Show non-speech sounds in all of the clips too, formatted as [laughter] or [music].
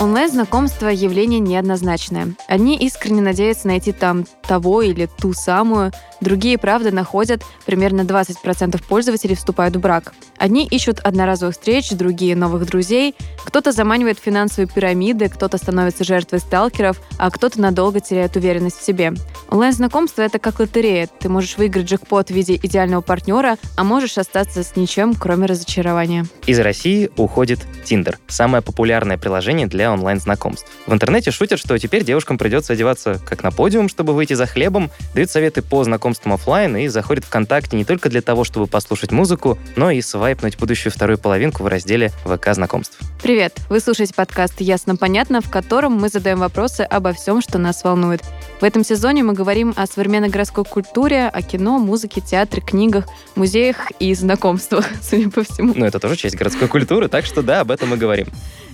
Онлайн-знакомство – явление неоднозначное. Одни искренне надеются найти там того или ту самую, другие, правда, находят, примерно 20% пользователей вступают в брак. Одни ищут одноразовых встреч, другие – новых друзей, кто-то заманивает финансовые пирамиды, кто-то становится жертвой сталкеров, а кто-то надолго теряет уверенность в себе. Онлайн-знакомство – это как лотерея. Ты можешь выиграть джекпот в виде идеального партнера, а можешь остаться с ничем, кроме разочарования. Из России уходит Tinder – самое популярное приложение для онлайн-знакомств. В интернете шутят, что теперь девушкам придется одеваться как на подиум, чтобы выйти за хлебом, дают советы по знакомствам офлайн и заходят ВКонтакте не только для того, чтобы послушать музыку, но и свайпнуть будущую вторую половинку в разделе ВК знакомств. Привет! Вы слушаете подкаст «Ясно-понятно», в котором мы задаем вопросы обо всем, что нас волнует. В этом сезоне мы говорим о современной городской культуре, о кино, музыке, театре, книгах, музеях и знакомствах, [laughs] судя по всему. Ну, это тоже часть городской культуры, так что да, об этом мы говорим.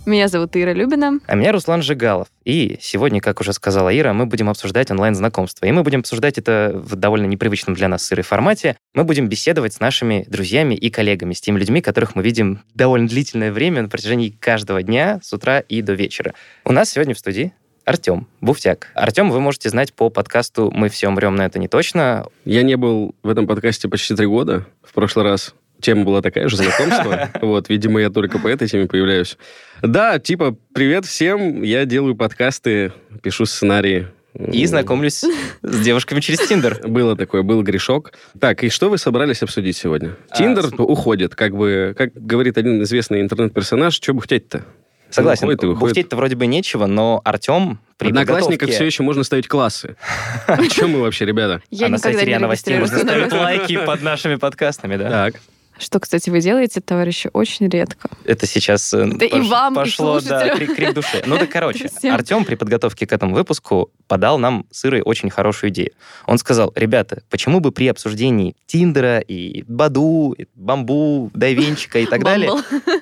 Меня зовут Ира Любина. А меня Руслан Жигалов. И сегодня, как уже сказала Ира, мы будем обсуждать онлайн-знакомство. И мы будем обсуждать это в довольно непривычном для нас сырой формате. Мы будем беседовать с нашими друзьями и коллегами, с теми людьми, которых мы видим довольно длительное время на протяжении каждого дня с утра и до вечера. У нас сегодня в студии Артем Буфтяк. Артем вы можете знать по подкасту «Мы все умрем, но это не точно». Я не был в этом подкасте почти три года. В прошлый раз тема была такая же, знакомство. [laughs] Вот, видимо, я только по этой теме появляюсь. Да, типа, привет всем, я делаю подкасты, пишу сценарии. И знакомлюсь с девушками через Тиндер. [laughs] Было такое, был грешок. Так, и что вы собрались обсудить сегодня? А, Тиндер уходит, как бы, как говорит один известный интернет-персонаж, что бы хотеть-то? Согласен, Уходит бухтеть-то вроде бы нечего, но Артем при Одноклассниках подготовке- все еще можно ставить классы. [laughs] О чем мы вообще, ребята? Я а на сайте не РИА Новостей можно ставить лайки под нашими подкастами, да? Так. Что, кстати, вы делаете, товарищи, очень редко. Это сейчас э, Да и вам, и пошло, да, слушателям. крик, крик души. Ну да, короче. [laughs] Артем при подготовке к этому выпуску подал нам с Ирой очень хорошую идею. Он сказал, ребята, почему бы при обсуждении Тиндера и Баду, и Бамбу, Дайвинчика и так далее...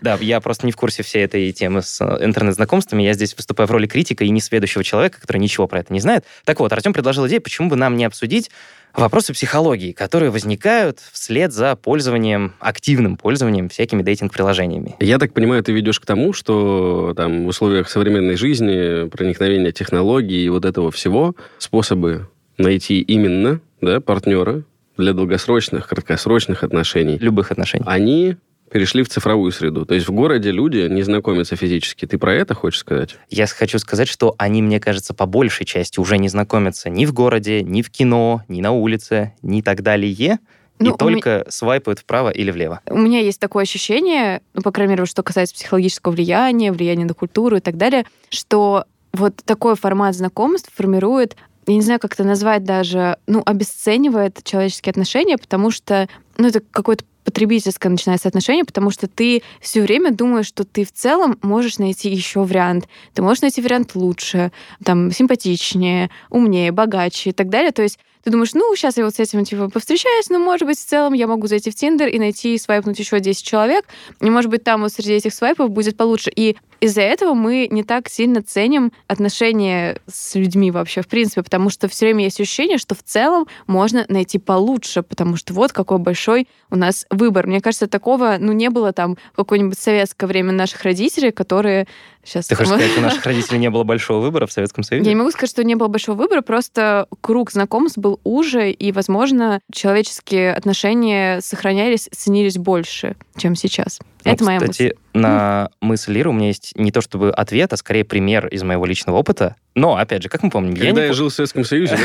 Да, я просто не в курсе всей этой темы с э, интернет-знакомствами. Я здесь выступаю в роли критика и несведущего человека, который ничего про это не знает. Так вот, Артем предложил идею, почему бы нам не обсудить вопросы психологии, которые возникают вслед за пользованием, активным пользованием всякими дейтинг-приложениями. Я так понимаю, ты ведешь к тому, что там в условиях современной жизни, проникновения технологий и вот этого всего, способы найти именно да, партнера для долгосрочных, краткосрочных отношений, Любых отношений. они перешли в цифровую среду. То есть в городе люди не знакомятся физически. Ты про это хочешь сказать? Я хочу сказать, что они, мне кажется, по большей части уже не знакомятся ни в городе, ни в кино, ни на улице, ни так далее, Ну, и только свайпают вправо или влево. У меня есть такое ощущение, ну, по крайней мере, что касается психологического влияния, влияния на культуру и так далее, что вот такой формат знакомств формирует я не знаю, как это назвать даже, ну, обесценивает человеческие отношения, потому что, ну, это какое-то потребительское начинается отношение, потому что ты все время думаешь, что ты в целом можешь найти еще вариант. Ты можешь найти вариант лучше, там, симпатичнее, умнее, богаче и так далее. То есть ты думаешь, ну, сейчас я вот с этим, типа, повстречаюсь, но, может быть, в целом я могу зайти в Тиндер и найти и свайпнуть еще 10 человек, и, может быть, там вот среди этих свайпов будет получше. И из-за этого мы не так сильно ценим отношения с людьми вообще, в принципе, потому что все время есть ощущение, что в целом можно найти получше, потому что вот какой большой у нас выбор. Мне кажется, такого, ну, не было там в какое-нибудь советское время наших родителей, которые сейчас... Ты хочешь сказать, у [laughs] наших родителей не было большого выбора в Советском Союзе? Я не могу сказать, что не было большого выбора, просто круг знакомств был уже, и, возможно, человеческие отношения сохранялись, ценились больше, чем сейчас. Ну, Это моя кстати, мысль. На мысль Лиры у меня есть не то чтобы ответ, а скорее пример из моего личного опыта. Но, опять же, как мы помним, я Когда не я жил в Советском Союзе,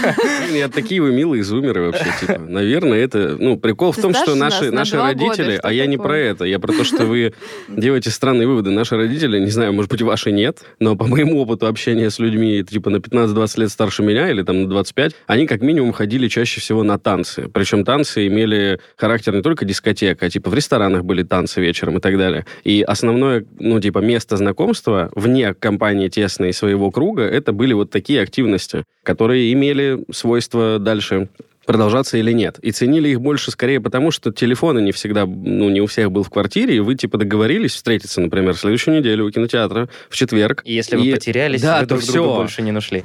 [laughs] я такие вы милые зумеры вообще, типа. Наверное, это... Ну, прикол в том, что наши, родители... а я не про это. Я про то, что вы [laughs] делаете странные выводы. Наши родители, не знаю, может быть, ваши нет, но по моему опыту общения с людьми, типа, на 15-20 лет старше меня или там на 25, они как минимум ходили чаще всего на танцы. Причем танцы имели характер не только дискотека, а типа в ресторанах были танцы вечером и так далее. И основное, ну, типа, место знакомства вне компании тесной своего круга, это были вот такие активности, которые имели свойство дальше продолжаться или нет. И ценили их больше скорее потому, что телефоны не всегда, ну, не у всех был в квартире, и вы, типа, договорились встретиться, например, в следующую неделю у кинотеатра в четверг. И если вы И- потерялись, да, вы то друг друга всё. больше не нашли.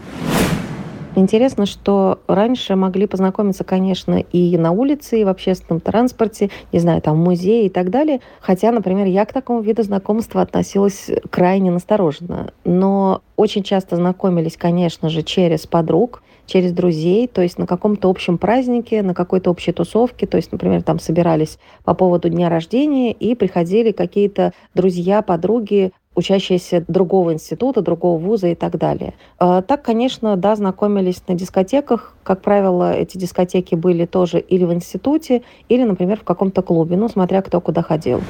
Интересно, что раньше могли познакомиться, конечно, и на улице, и в общественном транспорте, не знаю, там в музее и так далее. Хотя, например, я к такому виду знакомства относилась крайне настороженно. Но очень часто знакомились, конечно же, через подруг, через друзей, то есть на каком-то общем празднике, на какой-то общей тусовке, то есть, например, там собирались по поводу дня рождения и приходили какие-то друзья, подруги, учащиеся другого института, другого вуза и так далее. А, так, конечно, да, знакомились на дискотеках. Как правило, эти дискотеки были тоже или в институте, или, например, в каком-то клубе, ну, смотря кто куда ходил.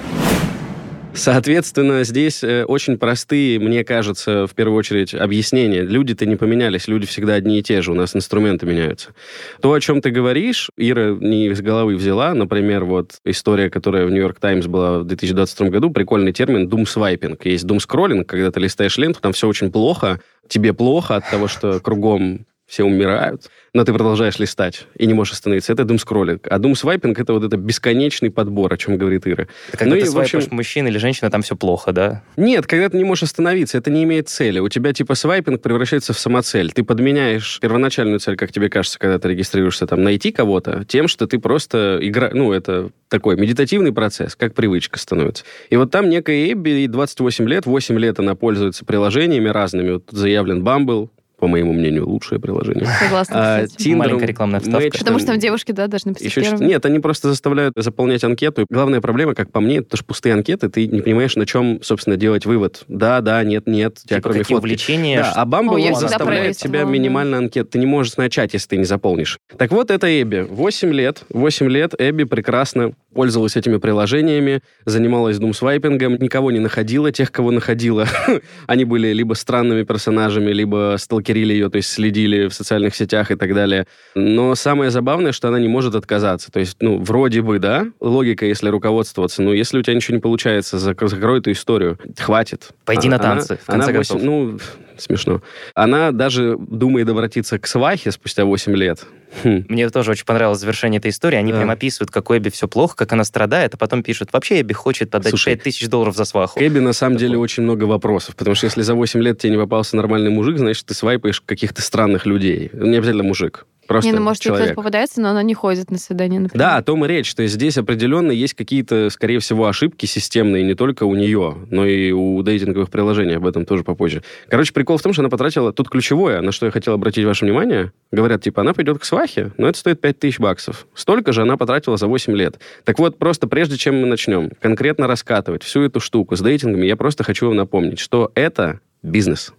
Соответственно, здесь э, очень простые, мне кажется, в первую очередь, объяснения. Люди-то не поменялись, люди всегда одни и те же, у нас инструменты меняются. То, о чем ты говоришь, Ира не из головы взяла, например, вот история, которая в Нью-Йорк Таймс была в 2022 году, прикольный термин думсвайпинг. Есть думскроллинг, когда ты листаешь ленту, там все очень плохо, тебе плохо от того, что кругом все умирают, но ты продолжаешь листать и не можешь остановиться. Это думскроллинг. А думсвайпинг — это вот это бесконечный подбор, о чем говорит Ира. Когда ну ты и, свайпаешь общем... мужчина или женщина, там все плохо, да? Нет, когда ты не можешь остановиться, это не имеет цели. У тебя типа свайпинг превращается в самоцель. Ты подменяешь первоначальную цель, как тебе кажется, когда ты регистрируешься, там, найти кого-то, тем, что ты просто игра... Ну, это такой медитативный процесс, как привычка становится. И вот там некая Эбби, 28 лет, 8 лет она пользуется приложениями разными. Вот заявлен Bumble, по моему мнению, лучшее приложение. Согласна. А, Tinder, Маленькая рекламная вставка. Match, Потому что там девушки, да, должны быть еще первыми. Нет, они просто заставляют заполнять анкету. Главная проблема, как по мне, это что пустые анкеты, ты не понимаешь, на чем, собственно, делать вывод. Да, да, нет, нет. Тебя типа кроме фотки. увлечения? Да, а Бамбл заставляет тебя минимально анкет. Ты не можешь начать, если ты не заполнишь. Так вот, это Эбби. 8 лет. 8 лет Эбби прекрасно пользовалась этими приложениями, занималась думсвайпингом, никого не находила. Тех, кого находила, [laughs] они были либо странными персонажами, либо сталкерили ее, то есть следили в социальных сетях и так далее. Но самое забавное, что она не может отказаться. То есть, ну, вроде бы, да, логика, если руководствоваться, но если у тебя ничего не получается, закрой эту историю, хватит. Пойди а, на танцы, она, в конце она 8, концов. Ну, смешно. Она даже думает обратиться к свахе спустя 8 лет. Хм. Мне тоже очень понравилось завершение этой истории. Они да. прям описывают, как у Эбби все плохо, как она страдает, а потом пишут, вообще Эбби хочет отдать Слушай, 5 тысяч долларов за сваху. К Эбби на самом Такое. деле очень много вопросов, потому что если за 8 лет тебе не попался нормальный мужик, значит, ты свайпаешь каких-то странных людей. Не обязательно мужик. Просто не, ну, может, человек. кто-то попадается, но она не ходит на свидание, например. Да, о том и речь. что здесь определенно есть какие-то, скорее всего, ошибки системные не только у нее, но и у дейтинговых приложений. Об этом тоже попозже. Короче, прикол в том, что она потратила... Тут ключевое, на что я хотел обратить ваше внимание. Говорят, типа, она пойдет к свахе, но это стоит 5000 баксов. Столько же она потратила за 8 лет. Так вот, просто прежде чем мы начнем конкретно раскатывать всю эту штуку с дейтингами, я просто хочу вам напомнить, что это бизнес.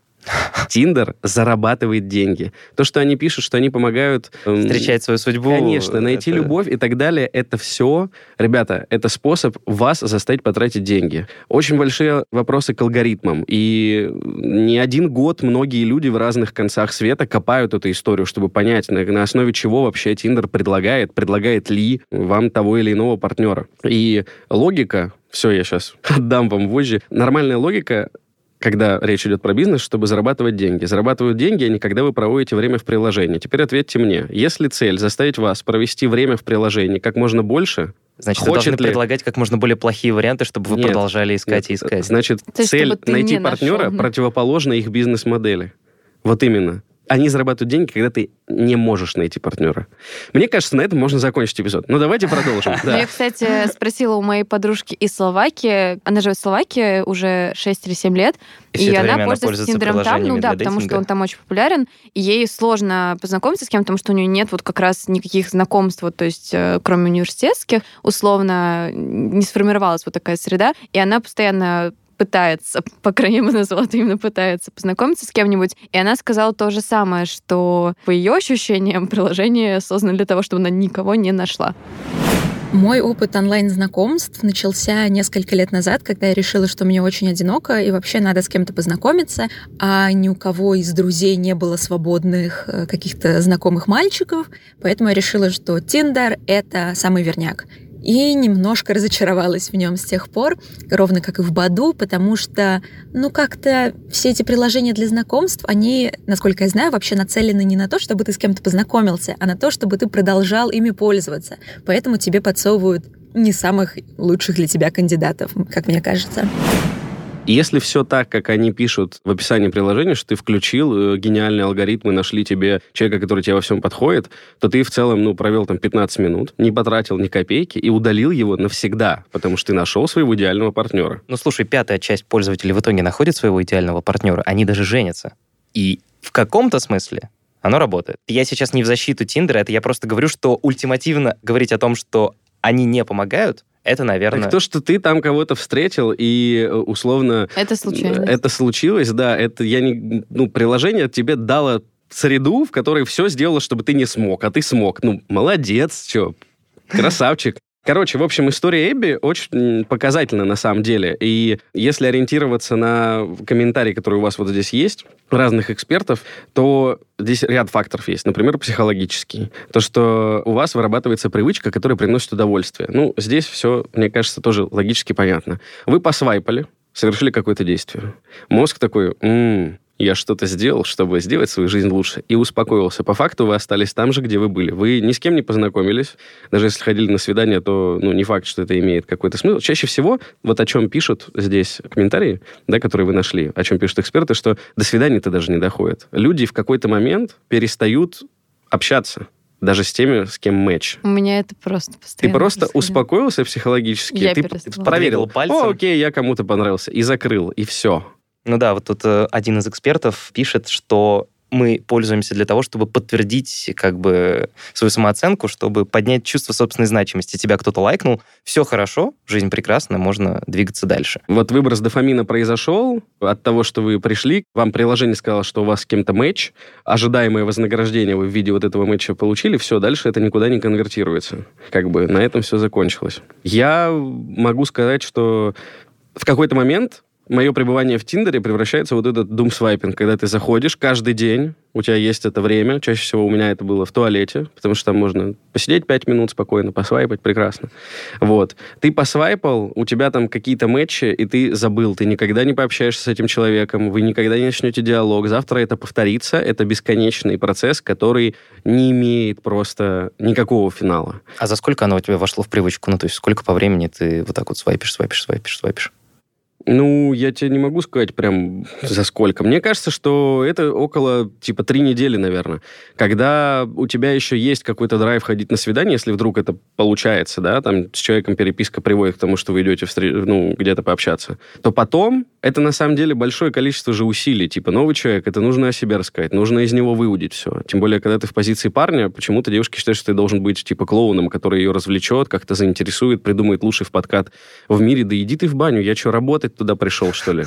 Тиндер зарабатывает деньги. То, что они пишут, что они помогают... Эм, Встречать свою судьбу. Конечно, найти это... любовь и так далее, это все, ребята, это способ вас заставить потратить деньги. Очень большие вопросы к алгоритмам. И не один год многие люди в разных концах света копают эту историю, чтобы понять, на, на основе чего вообще Тиндер предлагает, предлагает ли вам того или иного партнера. И логика все, я сейчас [laughs] отдам вам вожжи. Нормальная логика когда речь идет про бизнес, чтобы зарабатывать деньги. Зарабатывают деньги они, когда вы проводите время в приложении. Теперь ответьте мне, если цель заставить вас провести время в приложении как можно больше, Значит, Хочет вы должны ли... предлагать как можно более плохие варианты, чтобы вы нет, продолжали искать нет. и искать. Значит, То цель найти партнера нашел. противоположна их бизнес-модели. Вот именно они зарабатывают деньги, когда ты не можешь найти партнера. Мне кажется, на этом можно закончить эпизод. Ну, давайте продолжим. [laughs] Да. Я, кстати, спросила у моей подружки из Словакии. Она живет в Словакии уже 6 или 7 лет. И, и она пользуется, пользуется Тиндером там, ну да, потому что он там очень популярен. И ей сложно познакомиться с кем-то, потому что у нее нет вот как раз никаких знакомств, вот, то есть э, кроме университетских, условно не сформировалась вот такая среда. И она постоянно пытается, по крайней мере, назвала это именно пытается познакомиться с кем-нибудь. И она сказала то же самое, что по ее ощущениям приложение создано для того, чтобы она никого не нашла. Мой опыт онлайн-знакомств начался несколько лет назад, когда я решила, что мне очень одиноко и вообще надо с кем-то познакомиться, а ни у кого из друзей не было свободных э, каких-то знакомых мальчиков, поэтому я решила, что Тиндер — это самый верняк и немножко разочаровалась в нем с тех пор, ровно как и в Баду, потому что, ну, как-то все эти приложения для знакомств, они, насколько я знаю, вообще нацелены не на то, чтобы ты с кем-то познакомился, а на то, чтобы ты продолжал ими пользоваться. Поэтому тебе подсовывают не самых лучших для тебя кандидатов, как мне кажется. Если все так, как они пишут в описании приложения, что ты включил э, гениальные алгоритмы, нашли тебе человека, который тебе во всем подходит, то ты в целом, ну, провел там 15 минут, не потратил ни копейки и удалил его навсегда, потому что ты нашел своего идеального партнера. Ну, слушай, пятая часть пользователей в итоге находит своего идеального партнера, они даже женятся. И в каком-то смысле оно работает. Я сейчас не в защиту Тиндера, это я просто говорю, что ультимативно говорить о том, что они не помогают, это, наверное... Так то, что ты там кого-то встретил и э, условно... Это случайно. Это случилось, да. Это я не... Ну, приложение тебе дало среду, в которой все сделало, чтобы ты не смог, а ты смог. Ну, молодец, что, красавчик. Короче, в общем, история Эбби очень показательна на самом деле. И если ориентироваться на комментарии, которые у вас вот здесь есть, разных экспертов, то здесь ряд факторов есть. Например, психологический. То, что у вас вырабатывается привычка, которая приносит удовольствие. Ну, здесь все, мне кажется, тоже логически понятно. Вы посвайпали, совершили какое-то действие. Мозг такой, м-м, я что-то сделал, чтобы сделать свою жизнь лучше, и успокоился. По факту вы остались там же, где вы были. Вы ни с кем не познакомились. Даже если ходили на свидание, то ну, не факт, что это имеет какой-то смысл. Чаще всего, вот о чем пишут здесь комментарии, да, которые вы нашли, о чем пишут эксперты, что до свидания-то даже не доходит. Люди в какой-то момент перестают общаться даже с теми, с кем матч. У меня это просто постоянно Ты просто происходит. успокоился психологически, Я ты перестала. проверил, пальцем. о, окей, я кому-то понравился, и закрыл, и все. Ну да, вот тут э, один из экспертов пишет, что мы пользуемся для того, чтобы подтвердить как бы свою самооценку, чтобы поднять чувство собственной значимости. Тебя кто-то лайкнул, все хорошо, жизнь прекрасна, можно двигаться дальше. Вот выброс дофамина произошел от того, что вы пришли, вам приложение сказало, что у вас с кем-то матч, ожидаемое вознаграждение вы в виде вот этого матча получили, все, дальше это никуда не конвертируется. Как бы на этом все закончилось. Я могу сказать, что в какой-то момент мое пребывание в Тиндере превращается в вот этот думсвайпинг, когда ты заходишь каждый день, у тебя есть это время, чаще всего у меня это было в туалете, потому что там можно посидеть пять минут спокойно, посвайпать, прекрасно. Вот. Ты посвайпал, у тебя там какие-то матчи, и ты забыл, ты никогда не пообщаешься с этим человеком, вы никогда не начнете диалог, завтра это повторится, это бесконечный процесс, который не имеет просто никакого финала. А за сколько оно у тебя вошло в привычку? Ну, то есть сколько по времени ты вот так вот свайпишь, свайпишь, свайпишь, свайпишь? Ну, я тебе не могу сказать прям за сколько. Мне кажется, что это около, типа, три недели, наверное. Когда у тебя еще есть какой-то драйв ходить на свидание, если вдруг это получается, да, там с человеком переписка приводит к тому, что вы идете встр- ну, где-то пообщаться, то потом это на самом деле большое количество же усилий. Типа, новый человек, это нужно о себе рассказать, нужно из него выудить все. Тем более, когда ты в позиции парня, почему-то девушки считают, что ты должен быть, типа, клоуном, который ее развлечет, как-то заинтересует, придумает лучший в подкат в мире. Да иди ты в баню, я что, работать туда пришел, что ли?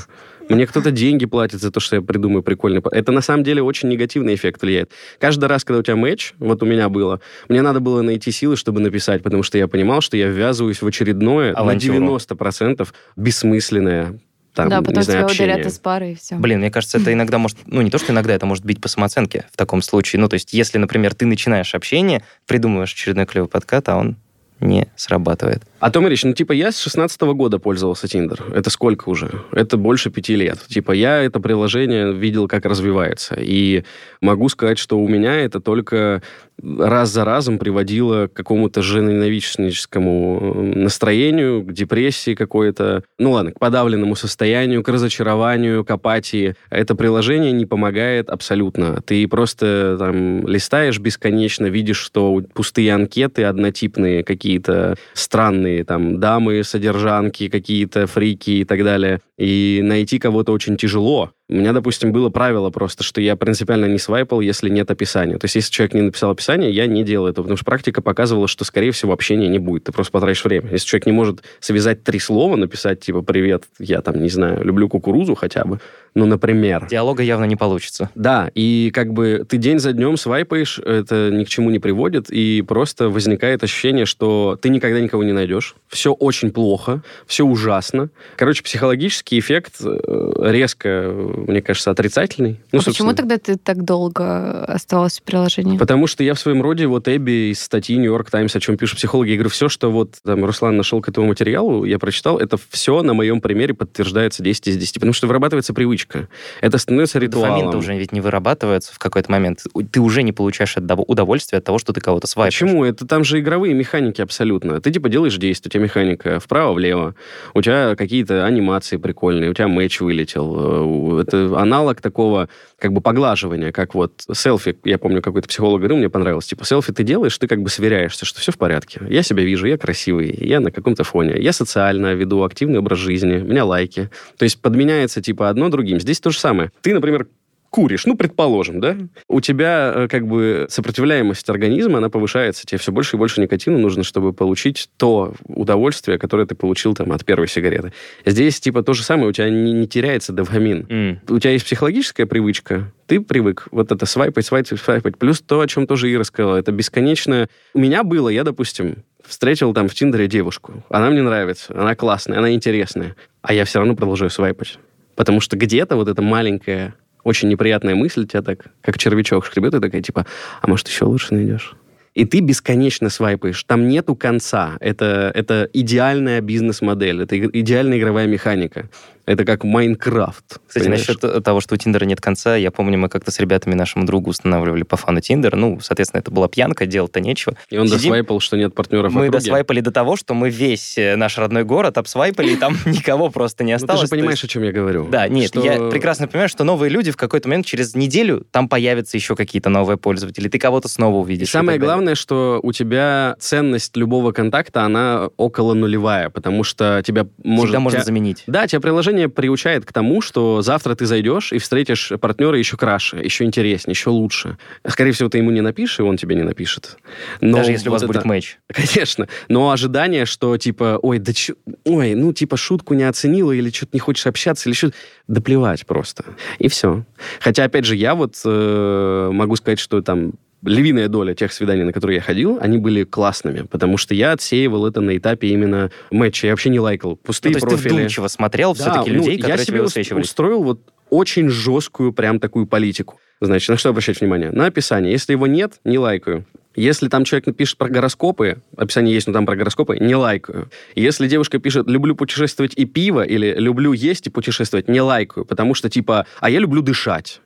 Мне кто-то деньги платит за то, что я придумаю прикольный... Это на самом деле очень негативный эффект влияет. Каждый раз, когда у тебя матч, вот у меня было, мне надо было найти силы, чтобы написать, потому что я понимал, что я ввязываюсь в очередное Авантюру. на 90% бессмысленное там, да, потом знаю, тебя ударят общение. из пары, и все. Блин, мне кажется, это иногда может... Ну, не то, что иногда, это может бить по самооценке в таком случае. Ну, то есть, если, например, ты начинаешь общение, придумываешь очередной клевый подкат, а он не срабатывает. А то, Марич, ну, типа, я с 16 года пользовался Тиндер. Это сколько уже? Это больше пяти лет. Типа, я это приложение видел, как развивается. И могу сказать, что у меня это только раз за разом приводило к какому-то женоненавистническому э, настроению, к депрессии какой-то, ну ладно, к подавленному состоянию, к разочарованию, к апатии. Это приложение не помогает абсолютно. Ты просто там листаешь бесконечно, видишь, что пустые анкеты однотипные, какие-то странные там дамы, содержанки, какие-то фрики и так далее. И найти кого-то очень тяжело. У меня, допустим, было правило просто, что я принципиально не свайпал, если нет описания. То есть, если человек не написал описание, я не делаю этого, потому что практика показывала, что, скорее всего, общения не будет. Ты просто потратишь время. Если человек не может связать три слова, написать, типа, «Привет, я там, не знаю, люблю кукурузу» хотя бы, ну, например. Диалога явно не получится. Да, и как бы ты день за днем свайпаешь, это ни к чему не приводит, и просто возникает ощущение, что ты никогда никого не найдешь. Все очень плохо, все ужасно. Короче, психологический эффект э, резко, мне кажется, отрицательный. Ну, а почему собственно, тогда ты так долго оставалась в приложении? Потому что я в своем роде, вот Эбби из статьи Нью-Йорк Таймс, о чем пишут психологи, я говорю, все, что вот там Руслан нашел к этому материалу, я прочитал, это все на моем примере подтверждается 10 из 10. Потому что вырабатывается привычка. Это становится ритуалом. Дофамин-то уже ведь не вырабатывается в какой-то момент. Ты уже не получаешь от удов- удовольствия от того, что ты кого-то свайпаешь. Почему? Это там же игровые механики абсолютно. Ты типа делаешь действие, у тебя механика вправо-влево, у тебя какие-то анимации прикольные, у тебя матч вылетел. Это аналог такого как бы поглаживания, как вот селфи, я помню, какой-то психолог говорил, мне понравилось, типа, селфи ты делаешь, ты как бы сверяешься, что все в порядке. Я себя вижу, я красивый, я на каком-то фоне, я социально веду активный образ жизни, у меня лайки. То есть подменяется, типа, одно другим. Здесь то же самое. Ты, например, куришь, ну, предположим, да, у тебя э, как бы сопротивляемость организма, она повышается, тебе все больше и больше никотина нужно, чтобы получить то удовольствие, которое ты получил там от первой сигареты. Здесь типа то же самое, у тебя не, не теряется дофамин. Mm. У тебя есть психологическая привычка, ты привык вот это свайпать, свайпать, свайпать. Плюс то, о чем тоже Ира сказала, это бесконечное... У меня было, я, допустим, встретил там в Тиндере девушку. Она мне нравится, она классная, она интересная. А я все равно продолжаю свайпать. Потому что где-то вот эта маленькая очень неприятная мысль тебя так, как червячок шкребет, и такая, типа, а может, еще лучше найдешь? И ты бесконечно свайпаешь. Там нету конца. Это, это идеальная бизнес-модель. Это идеальная игровая механика. Это как Майнкрафт. Кстати, понимаешь? насчет того, что у Тиндера нет конца, я помню, мы как-то с ребятами нашему другу устанавливали по фану Тиндер. Ну, соответственно, это была пьянка, делать-то нечего. И он Сидим... досвайпал, что нет партнеров Мы досвайпали до того, что мы весь э, наш родной город обсвайпали, и там [laughs] никого просто не осталось. Ну, ты же понимаешь, о чем я говорю. Да, нет, я прекрасно понимаю, что новые люди в какой-то момент через неделю там появятся еще какие-то новые пользователи, ты кого-то снова увидишь. самое главное, что у тебя ценность любого контакта, она около нулевая, потому что тебя может... Всегда можно заменить. Да, тебя приложение приучает к тому, что завтра ты зайдешь и встретишь партнера еще краше, еще интереснее, еще лучше. Скорее всего, ты ему не напишешь, и он тебе не напишет. Но Даже если вот у вас это... будет матч. [laughs] Конечно. Но ожидание, что типа, ой, да ч... ой, ну типа шутку не оценила, или что-то не хочешь общаться, или что да плевать просто. И все. Хотя, опять же, я вот э, могу сказать, что там львиная доля тех свиданий, на которые я ходил, они были классными, потому что я отсеивал это на этапе именно матча. Я вообще не лайкал пустые ну, то есть профили. ты вдумчиво смотрел да, все-таки ну, людей, которые я тебе высвечивали? устроил вот очень жесткую прям такую политику. Значит, на что обращать внимание? На описание. Если его нет, не лайкаю. Если там человек напишет про гороскопы, описание есть, но там про гороскопы, не лайкаю. Если девушка пишет «люблю путешествовать и пиво» или «люблю есть и путешествовать», не лайкаю, потому что типа «а я люблю дышать».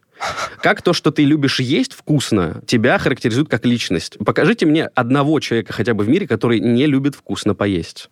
Как то, что ты любишь есть вкусно, тебя характеризует как личность? Покажите мне одного человека хотя бы в мире, который не любит вкусно поесть.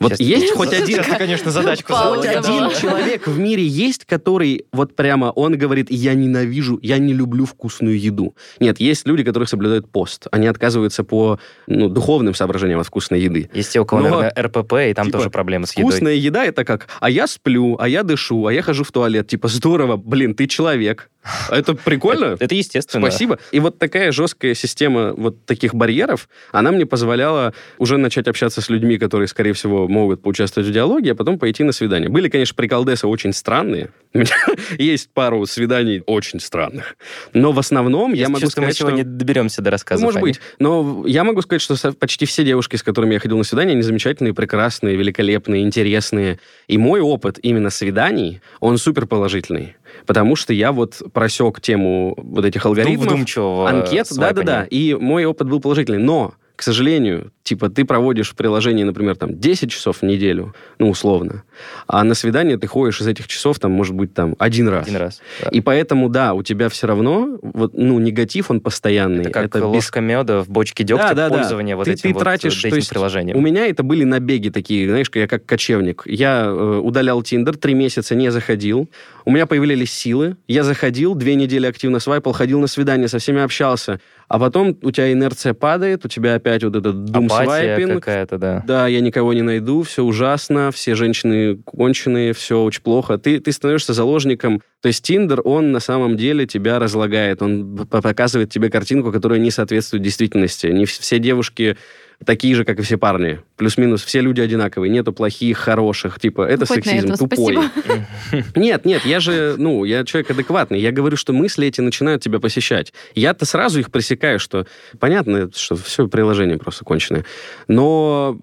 Вот Сейчас есть хоть один... Сейчас конечно, задачку Хоть один человек в мире есть, который вот прямо, он говорит, я ненавижу, я не люблю вкусную еду. Нет, есть люди, которые соблюдают пост. Они отказываются по ну, духовным соображениям от вкусной еды. Есть те, у кого, Но, наверное, РПП, и там типа, тоже проблемы с едой. Вкусная еда это как, а я сплю, а я дышу, а я хожу в туалет. Типа, здорово, блин, ты человек. Это прикольно. Это естественно. Спасибо. И вот такая жесткая система вот таких барьеров, она мне позволяла уже начать общаться с людьми, которые, скорее всего, могут поучаствовать в диалоге, а потом пойти на свидание. Были, конечно, приколдесы очень странные. У меня [laughs] есть пару свиданий очень странных. Но в основном я, я могу сказать, мы что... сегодня доберемся до рассказа. Может быть. Но я могу сказать, что почти все девушки, с которыми я ходил на свидание, они замечательные, прекрасные, великолепные, интересные. И мой опыт именно свиданий, он супер положительный. Потому что я вот просек тему вот этих алгоритмов, анкет, да-да-да, и мой опыт был положительный. Но к сожалению, типа ты проводишь в приложении, например, там 10 часов в неделю, ну, условно, а на свидание ты ходишь из этих часов, там, может быть, там, один раз. Один раз. Да. И поэтому, да, у тебя все равно, вот, ну, негатив, он постоянный. Это как это ложка без... меда в бочке дегтя да, да, пользования да. вот ты, этим ты вот тратишь, то есть приложением. У меня это были набеги такие, знаешь, я как кочевник. Я э, удалял Тиндер, три месяца не заходил, у меня появились силы, я заходил, две недели активно свайпал, ходил на свидание, со всеми общался, а потом у тебя инерция падает, у тебя опять вот этот думсвайпинг. какая-то, да. Да, я никого не найду, все ужасно, все женщины конченые, все очень плохо. Ты, ты становишься заложником. То есть Тиндер, он на самом деле тебя разлагает, он показывает тебе картинку, которая не соответствует действительности. Не все девушки такие же, как и все парни. Плюс-минус все люди одинаковые. Нету плохих, хороших. Типа, это ну, сексизм, тупой. [laughs] Нет, нет, я же, ну, я человек адекватный. Я говорю, что мысли эти начинают тебя посещать. Я-то сразу их пресекаю, что понятно, что все приложение просто конченое. Но...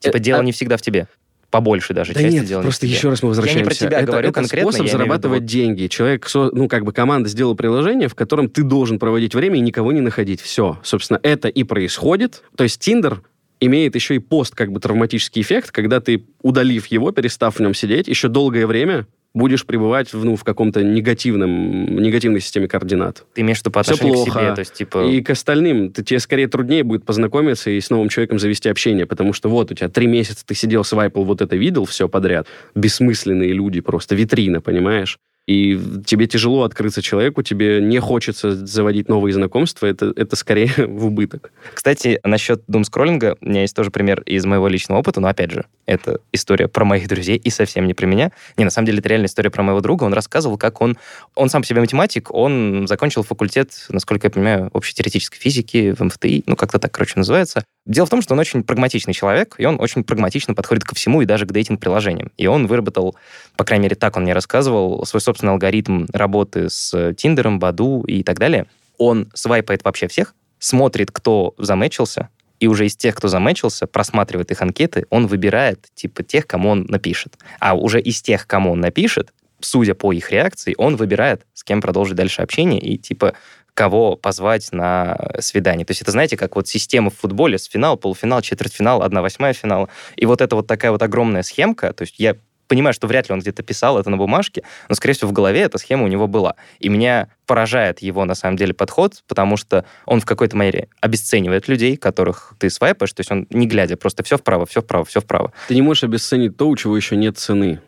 Типа, дело а не всегда в тебе побольше даже да нет, дела. просто еще раз мы возвращаемся. Я не про тебя это, говорю это конкретно. способ зарабатывать деньги. Человек, ну, как бы команда сделала приложение, в котором ты должен проводить время и никого не находить. Все. Собственно, это и происходит. То есть Тиндер имеет еще и пост, как бы, травматический эффект, когда ты, удалив его, перестав в нем сидеть, еще долгое время будешь пребывать в, ну, в каком-то негативном, негативной системе координат. Ты имеешь в виду по Все отношению к плохо. себе, то есть, типа... И к остальным. Ты, тебе скорее труднее будет познакомиться и с новым человеком завести общение, потому что вот у тебя три месяца ты сидел, свайпал, вот это видел, все подряд. Бессмысленные люди просто, витрина, понимаешь? И тебе тяжело открыться человеку, тебе не хочется заводить новые знакомства, это, это скорее [laughs] в убыток. Кстати, насчет думскроллинга, у меня есть тоже пример из моего личного опыта, но опять же, это история про моих друзей и совсем не про меня. Не, на самом деле, это реальная история про моего друга. Он рассказывал, как он... Он сам по себе математик, он закончил факультет, насколько я понимаю, общей теоретической физики в МФТИ, ну, как-то так, короче, называется. Дело в том, что он очень прагматичный человек, и он очень прагматично подходит ко всему, и даже к дейтинг-приложениям. И он выработал, по крайней мере, так он мне рассказывал, свой собственный алгоритм работы с Тиндером, Баду и так далее. Он свайпает вообще всех, смотрит, кто замечился, и уже из тех, кто замечился, просматривает их анкеты, он выбирает, типа, тех, кому он напишет. А уже из тех, кому он напишет, судя по их реакции, он выбирает, с кем продолжить дальше общение, и, типа, кого позвать на свидание. То есть это, знаете, как вот система в футболе с финал, полуфинал, четвертьфинал, одна восьмая финала. И вот это вот такая вот огромная схемка, то есть я понимаю, что вряд ли он где-то писал это на бумажке, но, скорее всего, в голове эта схема у него была. И меня поражает его, на самом деле, подход, потому что он в какой-то мере обесценивает людей, которых ты свайпаешь, то есть он, не глядя, просто все вправо, все вправо, все вправо. Ты не можешь обесценить то, у чего еще нет цены.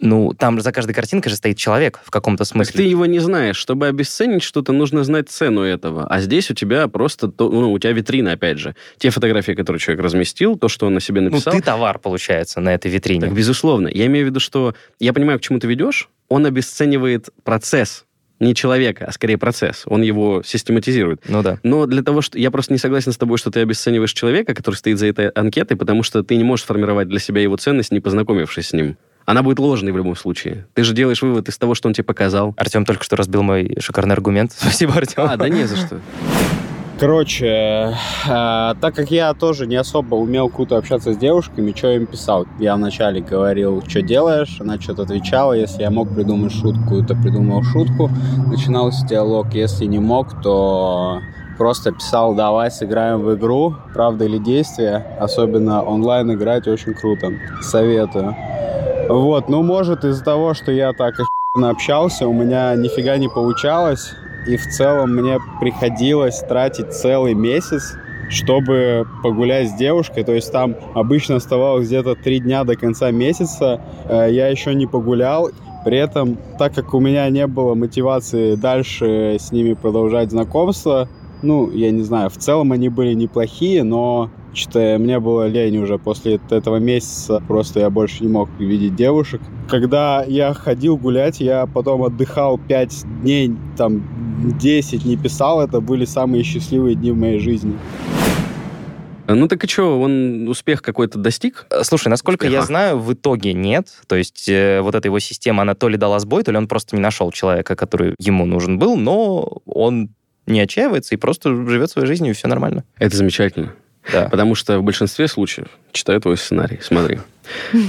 Ну, там за каждой картинкой же стоит человек в каком-то Так смысле. ты его не знаешь. Чтобы обесценить что-то, нужно знать цену этого. А здесь у тебя просто, то- ну, у тебя витрина, опять же. Те фотографии, которые человек разместил, то, что он на себе Ну, написал. ты товар, получается, на этой витрине. Так, безусловно. Я имею в виду, что я понимаю, к чему ты ведешь. Он обесценивает процесс. Не человека, а скорее процесс. Он его систематизирует. Ну да. Но для того, что... Я просто не согласен с тобой, что ты обесцениваешь человека, который стоит за этой анкетой, потому что ты не можешь формировать для себя его ценность, не познакомившись с ним. Она будет ложной в любом случае. Ты же делаешь вывод из того, что он тебе показал. Артем только что разбил мой шикарный аргумент. [laughs] Спасибо, Артем. А, да не за что. Короче, э, так как я тоже не особо умел круто общаться с девушками, что я им писал? Я вначале говорил, что делаешь, она что-то отвечала. Если я мог придумать шутку, то придумал шутку. Начинался диалог. Если не мог, то просто писал, давай сыграем в игру, правда или действие. Особенно онлайн играть очень круто. Советую. Вот, ну, может, из-за того, что я так общался, у меня нифига не получалось. И в целом мне приходилось тратить целый месяц, чтобы погулять с девушкой. То есть там обычно оставалось где-то три дня до конца месяца. Э, Я еще не погулял. При этом, так как у меня не было мотивации дальше с ними продолжать знакомство, ну, я не знаю, в целом они были неплохие, но что-то мне было лень уже после этого месяца, просто я больше не мог видеть девушек. Когда я ходил гулять, я потом отдыхал 5 дней, там 10 не писал, это были самые счастливые дни в моей жизни. Ну так и что, он успех какой-то достиг? Слушай, насколько я Успеха. знаю, в итоге нет. То есть э, вот эта его система, она то ли дала сбой, то ли он просто не нашел человека, который ему нужен был, но он не отчаивается и просто живет своей жизнью, и все нормально. Это замечательно. Да. Потому что в большинстве случаев, читаю твой сценарий, смотри.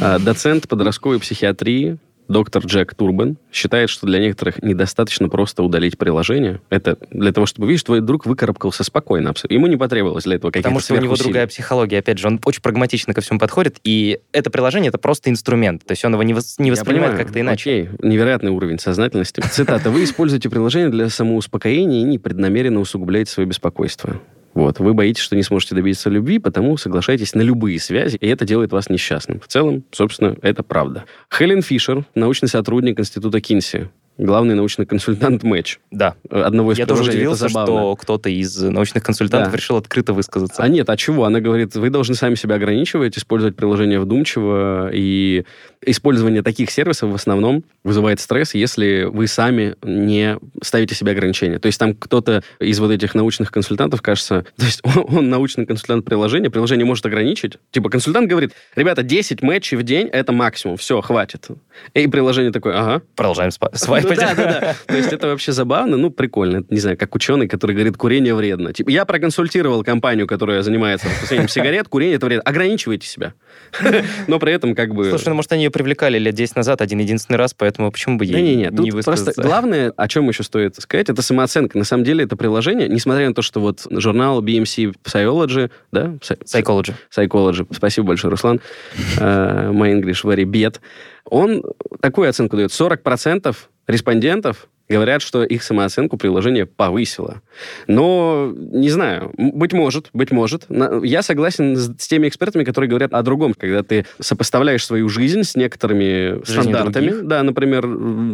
А, Доцент подростковой психиатрии доктор Джек Турбан считает, что для некоторых недостаточно просто удалить приложение. Это для того, чтобы, видишь, твой друг выкарабкался спокойно. Ему не потребовалось для этого каких-то Потому что у него другая психология. Опять же, он очень прагматично ко всему подходит, и это приложение — это просто инструмент. То есть он его не, вос- не воспринимает как-то иначе. Окей, невероятный уровень сознательности. Цитата. Вы используете приложение для самоуспокоения и непреднамеренно усугубляете свое беспокойство. Вот. Вы боитесь, что не сможете добиться любви, потому соглашаетесь на любые связи, и это делает вас несчастным. В целом, собственно, это правда. Хелен Фишер, научный сотрудник Института Кинси, главный научный консультант Матч. Да. Одного из Я тоже удивился, что кто-то из научных консультантов Да. решил открыто высказаться. А нет, а чего? Она говорит, вы должны сами себя ограничивать, использовать приложение вдумчиво, и использование таких сервисов в основном вызывает стресс, если вы сами не ставите себе ограничения. То есть там кто-то из вот этих научных консультантов, кажется, [laughs] то есть он, он научный консультант приложения, приложение может ограничить. Типа консультант говорит, ребята, 10 матчей в день — это максимум, все, хватит. И приложение такое, ага. Продолжаем свайпать. Господи. Да, да, да. То есть это вообще забавно, ну, прикольно. Не знаю, как ученый, который говорит, курение вредно. Типа, я проконсультировал компанию, которая занимается распространением сигарет, курение это вредно. Ограничивайте себя. [laughs] Но при этом как бы... Слушай, ну, может, они ее привлекали лет 10 назад один-единственный раз, поэтому почему бы ей не, не, тут не просто главное, о чем еще стоит сказать, это самооценка. На самом деле это приложение, несмотря на то, что вот журнал BMC Psychology, да, Psy- Psychology. Psychology, спасибо большое, Руслан, [laughs] Э, my English very bad, он такую оценку дает. 40% респондентов говорят, что их самооценку приложение повысило. Но, не знаю, быть может, быть может. Я согласен с теми экспертами, которые говорят о другом. Когда ты сопоставляешь свою жизнь с некоторыми Жизнью стандартами, других. да, например,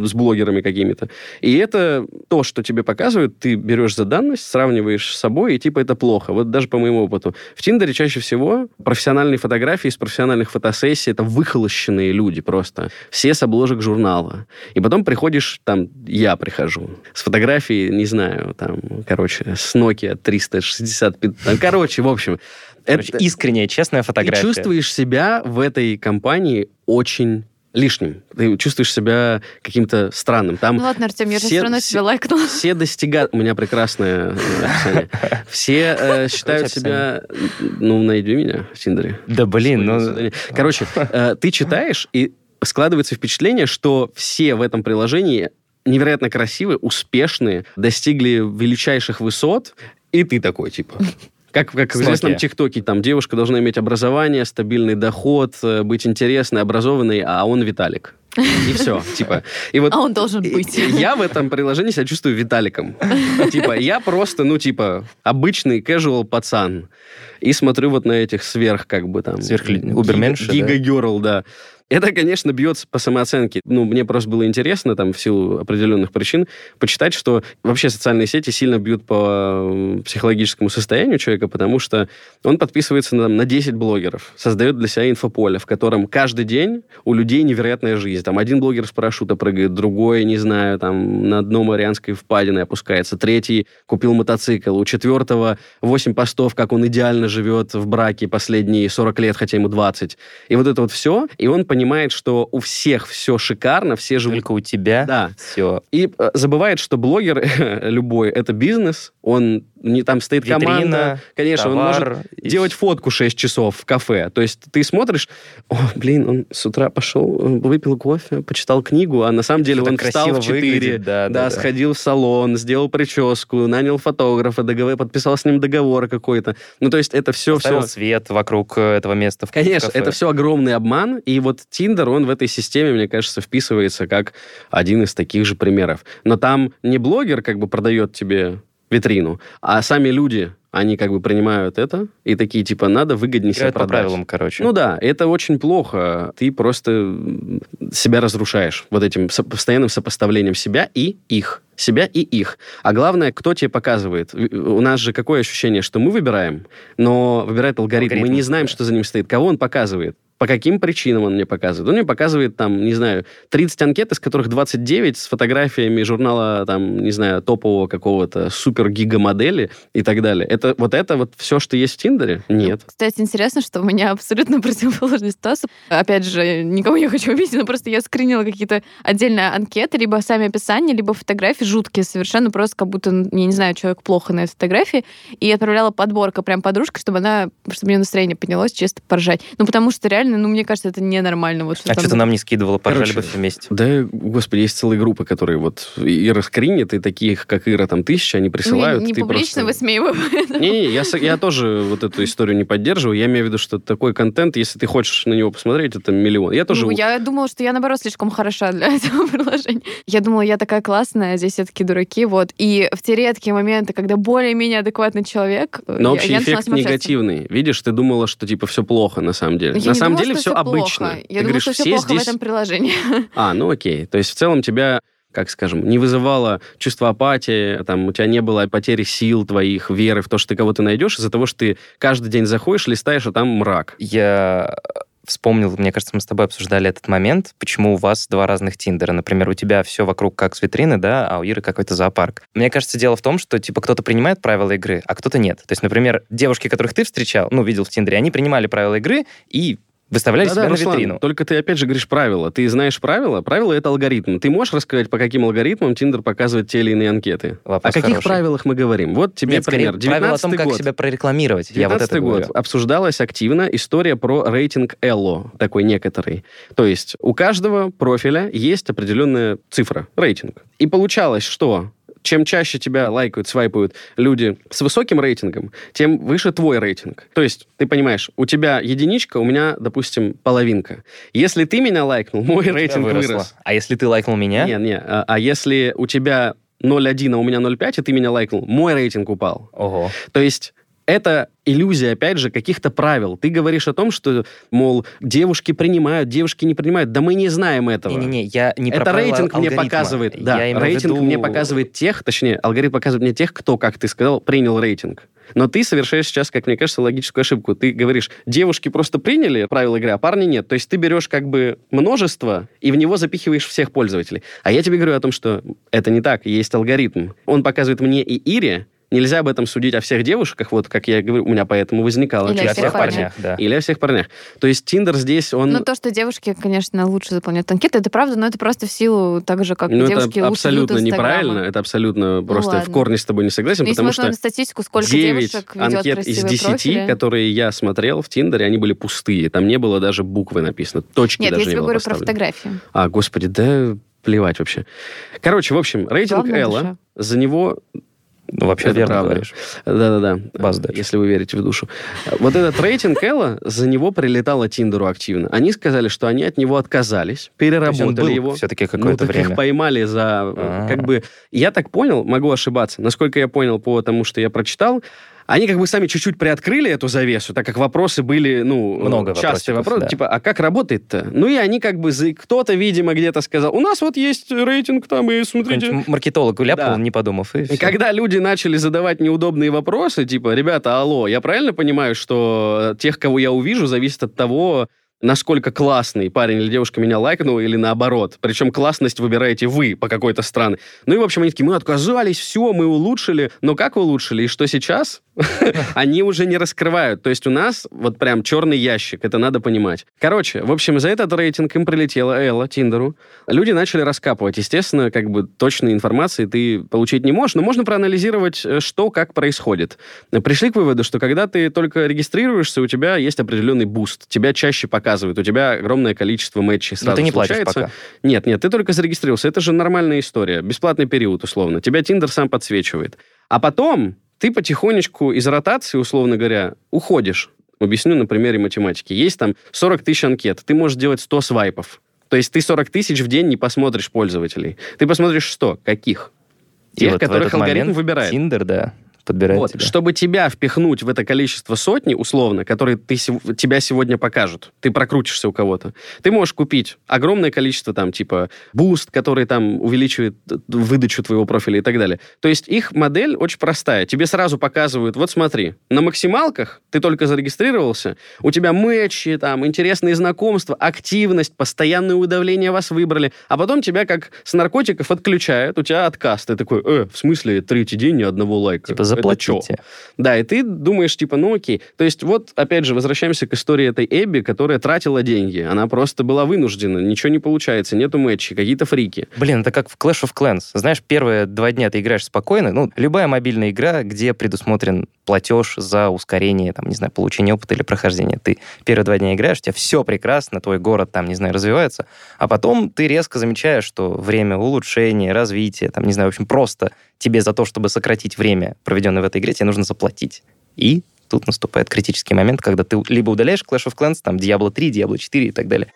с блогерами какими-то. И это то, что тебе показывают, ты берешь за данность, сравниваешь с собой, и типа это плохо. Вот даже по моему опыту. В Тиндере чаще всего профессиональные фотографии с профессиональных фотосессий это выхолощенные люди просто. Все с обложек журнала. И потом приходишь, там, я прихожу, с фотографией, не знаю, там, короче, с Nokia 365, там, короче, в общем. Короче, это- искренняя, честная ты фотография. чувствуешь себя в этой компании очень лишним. Ты чувствуешь себя каким-то странным. Там Ну ладно, Артем, я же все- все равно все- себе лайкнула. все достигают... У меня прекрасное э, описание. Все э, [laughs] считают себя... Ну, найди меня в Тиндере. Да блин, ну... [laughs] Короче, э, ты читаешь, и складывается впечатление, что все в этом приложении невероятно красивые, успешные, достигли величайших высот, и ты такой, типа... [laughs] Как, как в известном. ТикТоке, там девушка должна иметь образование, стабильный доход, э, быть интересной, образованной, а он Виталик. И все, [laughs] типа. И вот А он должен быть. и Я в этом приложении себя чувствую Виталиком. [laughs] Типа, я просто, ну, типа, обычный casual пацан. И смотрю вот на этих сверх, как бы там... Сверхлю- гига- уберменши, да? Гига-герл, да. Это, конечно, бьется по самооценке. Ну, мне просто было интересно, там, в силу определенных причин, почитать, что вообще социальные сети сильно бьют по психологическому состоянию человека, потому что он подписывается на, на 10 блогеров, создает для себя инфополе, в котором каждый день у людей невероятная жизнь. Там один блогер с парашюта прыгает, другой, не знаю, там на дно Марианской впадины опускается, третий купил мотоцикл, у четвертого 8 постов, как он идеально живет в браке последние 40 лет, хотя ему 20. И вот это вот все, и он понимает, что у всех все шикарно, все живут... Только у тебя Да. все. И э, забывает, что блогер [laughs] любой, это бизнес, он не там стоит команда, Витрина, конечно, он может товар. и делать фотку 6 часов в кафе. То есть ты смотришь, о, блин, он с утра пошел, э, выпил кофе, почитал книгу, а на самом деле Всё он встал в красиво 4, выглядит, да, да, да. сходил в салон, сделал прическу, нанял фотографа, договор, подписал с ним договор какой-то. Ну, то есть это все... Поставил все... свет вокруг э, этого места. в- в Конечно, кафе. это все огромный обман, и вот Тиндер, он в этой системе, мне кажется, вписывается как один из таких же примеров. Но там не блогер как бы продает тебе витрину, а сами люди, они как бы принимают это и такие, типа, надо выгоднее себя Играют по продать. правилам, короче. Ну да, это очень плохо. Ты просто себя разрушаешь вот этим постоянным сопоставлением себя и их. Себя и их. А главное, кто тебе показывает. У нас же какое ощущение, что мы выбираем, но выбирает алгоритм. Мы Алгоритм, не знаем, что за ним стоит. Кого он показывает? По каким причинам он мне показывает? Он мне показывает, там, не знаю, 30 анкет, из которых 29 с фотографиями журнала, там, не знаю, топового какого-то супер-гига-модели и так далее. Это, вот это вот все, что есть в Тиндере? Нет. Кстати, интересно, что у меня абсолютно [laughs] противоположный ситуация. Опять же, никого не хочу обидеть, но просто я скринила какие-то отдельные анкеты, либо сами описания, либо фотографии жуткие совершенно, просто как будто, я не знаю, человек плохо на этой фотографии, и отправляла подборка прям подружке, чтобы она, чтобы у нее настроение поднялось, чисто поржать. Ну, потому что реально, ну, мне кажется, это ненормально. Вот, что а там что ты нам не скидывала, поржали Короче, бы все вместе. Да, господи, есть целые группы, которые вот Ира скринит, и таких, как Ира, там тысячи, они присылают. Ну, не ты публично просто- высмеиваю. Не-не, я, я тоже вот эту историю не поддерживаю. Я имею в виду, что такой контент, если ты хочешь на него посмотреть, это миллион. Я тоже... Ну, я думала, что я, наоборот, слишком хороша для [laughs] этого приложения. Я думала, я такая классная, а здесь все такие дураки. Вот. И в те редкие моменты, когда более-менее адекватный человек... э, Но я- общий я эффект негативный. Видишь, ты думала, что типа все плохо на самом деле. Я на не самом думала, деле все всё обычно. плохо. Я ты думала, говоришь, что все все плохо здесь... в этом приложении. [laughs] А, ну окей. То есть в целом тебя как скажем, не вызывало чувство апатии, там, у тебя не было потери сил твоих, веры в то, что ты кого-то найдешь, из-за того, что ты каждый день заходишь, листаешь, а там мрак. Я вспомнил, мне кажется, мы с тобой обсуждали этот момент, почему у вас два разных Тиндера. Например, у тебя все вокруг как с витрины, да, а у Иры какой-то зоопарк. Мне кажется, дело в том, что, типа, кто-то принимает правила игры, а кто-то нет. То есть, например, девушки, которых ты встречал, ну, видел в Тиндере, они принимали правила игры и Выставляли Да-да, себя Руслан, на витрину. Только ты опять же говоришь правила. Ты знаешь правила. Правила — это алгоритм. Ты можешь рассказать, по каким алгоритмам Тиндер показывает те или иные анкеты? Вопрос О каких хороший. правилах мы говорим? Вот тебе Нет, пример. правило о том, 19 как год. себя прорекламировать. Я вот 19 это год. говорю. Обсуждалась активно история про рейтинг Элло, такой некоторый. То есть у каждого профиля есть определенная цифра, рейтинг. И получалось, что чем чаще тебя лайкают, свайпают люди с высоким рейтингом, тем выше твой рейтинг. То есть, ты понимаешь, у тебя единичка, у меня, допустим, половинка. Если ты меня лайкнул, мой У рейтинг вырос. А если ты лайкнул меня? Не, не. А, а если у тебя 0,1, а у меня 0,5, и ты меня лайкнул, мой рейтинг упал. Ого. То есть это иллюзия, опять же, каких-то правил. Ты говоришь о том, что, мол, девушки принимают, девушки не принимают. Да мы не знаем этого. Не-не-не, я не это рейтинг мне алгоритма. показывает. Да, Я рейтинг виду- мне показывает тех, точнее, алгоритм показывает мне тех, кто, как ты сказал, принял рейтинг. Но ты совершаешь сейчас, как мне кажется, логическую ошибку. Ты говоришь, девушки просто приняли правила игры, а парни нет. То есть ты берешь как бы множество и в него запихиваешь всех пользователей. А я тебе говорю о том, что это не так. Есть алгоритм. Он показывает мне и Ире, Нельзя об этом судить о всех девушках, вот как я говорю, у меня поэтому возникало. Или о всех парнях. парнях, да. Или о всех парнях. То есть Тиндер здесь, он... Ну, то, что девушки, конечно, лучше заполняют анкеты, это правда, но это просто в силу так же, как Ну, девушки это абсолютно неправильно, это абсолютно просто в ладно. корне с тобой не согласен, Ну, потому что статистику, сколько 9 девушек анкет из красивые 10, профили. которые я смотрел в Тиндере, они были пустые. Там не было даже буквы написано, точки Нет, даже я не тебе было говорю про поставлено. фотографии. А, господи, да плевать вообще. Короче, в общем, рейтинг Элла, за него Ну, вообще Это верно правда. говоришь. Да-да-да. Базу дальше. Если вы верите в душу. Вот этот рейтинг Элла, за него прилетало Тиндеру активно. Они сказали, что они от него отказались, переработали его. все-таки Ну, какое-то так время. их поймали за... А. Как бы... Я так понял, могу ошибаться. Насколько я понял по тому, что я прочитал, они как бы сами чуть-чуть приоткрыли эту завесу, так как вопросы были, ну, Много частые вопросы. да. Типа, а как работает-то? Ну, и они как бы... за- Кто-то, видимо, где-то сказал, у нас вот есть рейтинг там, и смотрите... Маркетолог ляпнул, Да. не подумав, и И когда люди начали задавать неудобные вопросы, типа, ребята, алло, я правильно понимаю, что тех, кого я увижу, зависит от того, насколько классный парень или девушка меня лайкнул, или наоборот. Причем классность выбираете вы по какой-то странной. Ну и, в общем, они такие, мы отказались, все, мы улучшили. Но как улучшили? И что сейчас? [laughs] Они уже не раскрывают. То есть у нас вот прям черный ящик, это надо понимать. Короче, в общем, за этот рейтинг им прилетела Элла, Тиндеру. Люди начали раскапывать. Естественно, как бы точной информации ты получить не можешь, но можно проанализировать, э, что, как происходит. Пришли к выводу, что когда ты только регистрируешься, у тебя есть определенный boost. Тебя чаще показывают, у тебя огромное количество матчей сразу Но ты не платишь случается. пока. Нет, нет, ты только зарегистрировался. Это же нормальная история. Бесплатный период, условно. Тебя Тиндер сам подсвечивает. А потом ты потихонечку из ротации, условно говоря, уходишь. Объясню на примере математики. Есть там 40 тысяч анкет. Ты можешь делать 100 свайпов. То есть ты 40 тысяч в день не посмотришь пользователей. Ты посмотришь 100. Каких? И Тех, вот которых алгоритм момент выбирает. Тиндер, да, подбирает Вот, тебя. чтобы тебя впихнуть в это количество сотни, условно, которые ты, тебя сегодня покажут, ты прокрутишься у кого-то, ты можешь купить огромное количество там, типа, boost, который там увеличивает выдачу твоего профиля и так далее. То есть их модель очень простая. Тебе сразу показывают, вот смотри, на максималках ты только зарегистрировался, у тебя матчи, там, интересные знакомства, активность, постоянное уведомление вас выбрали, а потом тебя как с наркотиков отключают, у тебя отказ. Ты такой, э, в смысле, третий день ни одного лайка? Типа, Это заплатите. Да, и ты думаешь, типа, ну окей. То есть вот, опять же, возвращаемся к истории этой Эбби, которая тратила деньги. Она просто была вынуждена, ничего не получается, нету матчей, какие-то фрики. Блин, это как в Clash of Clans. Знаешь, первые два дня ты играешь спокойно. Ну, любая мобильная игра, где предусмотрен платеж за ускорение, там, не знаю, получение опыта или прохождение. Ты первые два дня играешь, у тебя все прекрасно, твой город там, не знаю, развивается, а потом ты резко замечаешь, что время улучшения, развития, там, не знаю, в общем, просто тебе за то, чтобы сократить время, проведенное в этой игре, тебе нужно заплатить. И тут наступает критический момент, когда ты либо удаляешь Clash of Clans, там, Diablo 3, Diablo 4 и так далее.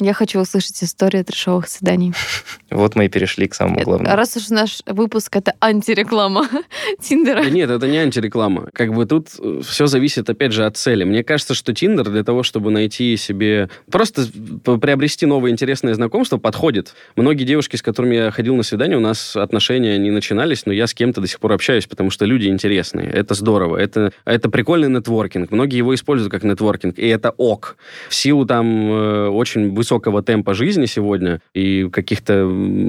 Я хочу услышать историю трешовых свиданий. [laughs] Вот мы и перешли к самому главному. Раз уж наш выпуск это антиреклама [laughs] Тиндера. Да нет, это не антиреклама. Как бы тут все зависит, опять же, от цели. Мне кажется, что Тиндер для того, чтобы найти себе... Просто приобрести новые интересные знакомства, подходит. Многие девушки, с которыми я ходил на свидание, у нас отношения не начинались, но я с кем-то до сих пор общаюсь, потому что люди интересные. Это здорово. Это, это прикольный нетворкинг. Многие его используют как нетворкинг, и это ок. В силу там э, очень высокого темпа жизни сегодня и каких-то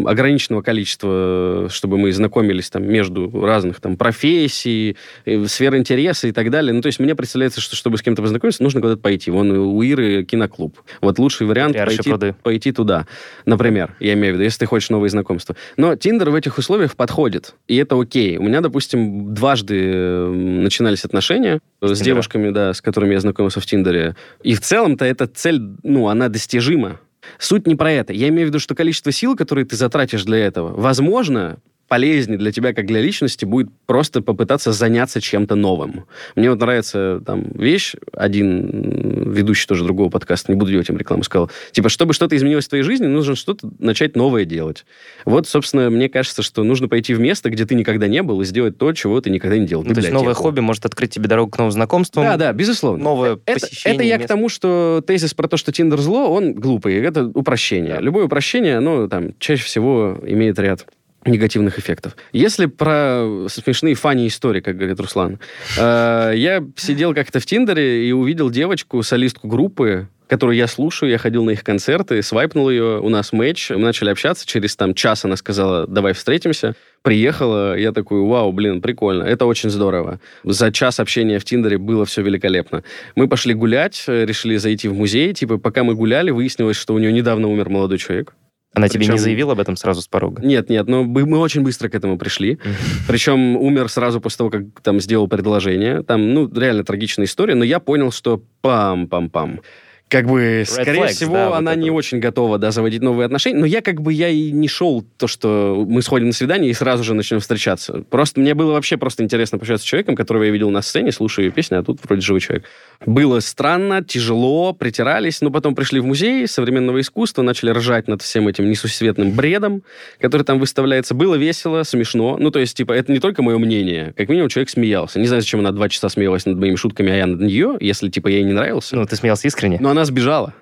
ограниченного количества, чтобы мы знакомились там между разных там профессий, э, сфер интереса и так далее. Ну, то есть мне представляется, что чтобы с кем-то познакомиться, нужно куда-то пойти. Вон у Иры киноклуб. Вот лучший вариант пойти, пруды. пойти туда, например, я имею в виду, если ты хочешь новые знакомства. Но Тиндер в этих условиях подходит, и это окей. У меня, допустим, дважды начинались отношения с Тиндера? девушками, да, с которыми я знакомился в Тиндере. И в целом-то эта цель, ну, она достижима. Суть не про это. Я имею в виду, что количество сил, которые ты затратишь для этого, возможно, полезнее для тебя, как для личности, будет просто попытаться заняться чем-то новым. Мне вот нравится там вещь, один ведущий тоже другого подкаста, не буду делать им рекламу, сказал, типа, чтобы что-то изменилось в твоей жизни, нужно что-то начать новое делать. Вот, собственно, мне кажется, что нужно пойти в место, где ты никогда не был, и сделать то, чего ты никогда не делал. Ну, то есть новое хобби может открыть тебе дорогу к новым знакомствам. Да, да, безусловно. Новое это, посещение это я к мест. тому, что тезис про то, что Тиндер зло, он глупый. Это упрощение. Да. Любое упрощение, оно там чаще всего имеет ряд негативных эффектов. Если про смешные фани истории, как говорит Руслан, э, я сидел как-то в Тиндере и увидел девочку, солистку группы, которую я слушаю, я ходил на их концерты, свайпнул ее, у нас матч, мы начали общаться, через там час она сказала, давай встретимся, приехала, я такой, вау, блин, прикольно, это очень здорово. За час общения в Тиндере было все великолепно. Мы пошли гулять, решили зайти в музей, типа, пока мы гуляли, выяснилось, что у нее недавно умер молодой человек. Она тебе не Причем- заявила об этом сразу с порога? Нет, нет, но мы очень быстро к этому пришли. Причем умер сразу после того, как там сделал предложение. Там, ну, реально трагичная история, но я понял, что пам-пам-пам. Как бы, скорее flags, всего, да, вот она это не вот. очень готова, да, заводить новые отношения. Но я как бы, я и не шел то, что мы сходим на свидание и сразу же начнем встречаться. Просто мне было вообще просто интересно пообщаться с человеком, которого я видел на сцене, слушаю ее песни, а тут вроде живой человек. Было странно, тяжело, притирались, но потом пришли в музей современного искусства, начали ржать над всем этим несусветным бредом, который там выставляется. Было весело, смешно. Ну, то есть, типа, это не только мое мнение. Как минимум, человек смеялся. Не знаю, зачем она два часа смеялась над моими шутками, а я над нее, если, типа, ей не нравился. Ну, ты смеялся искренне? Но она сбежала.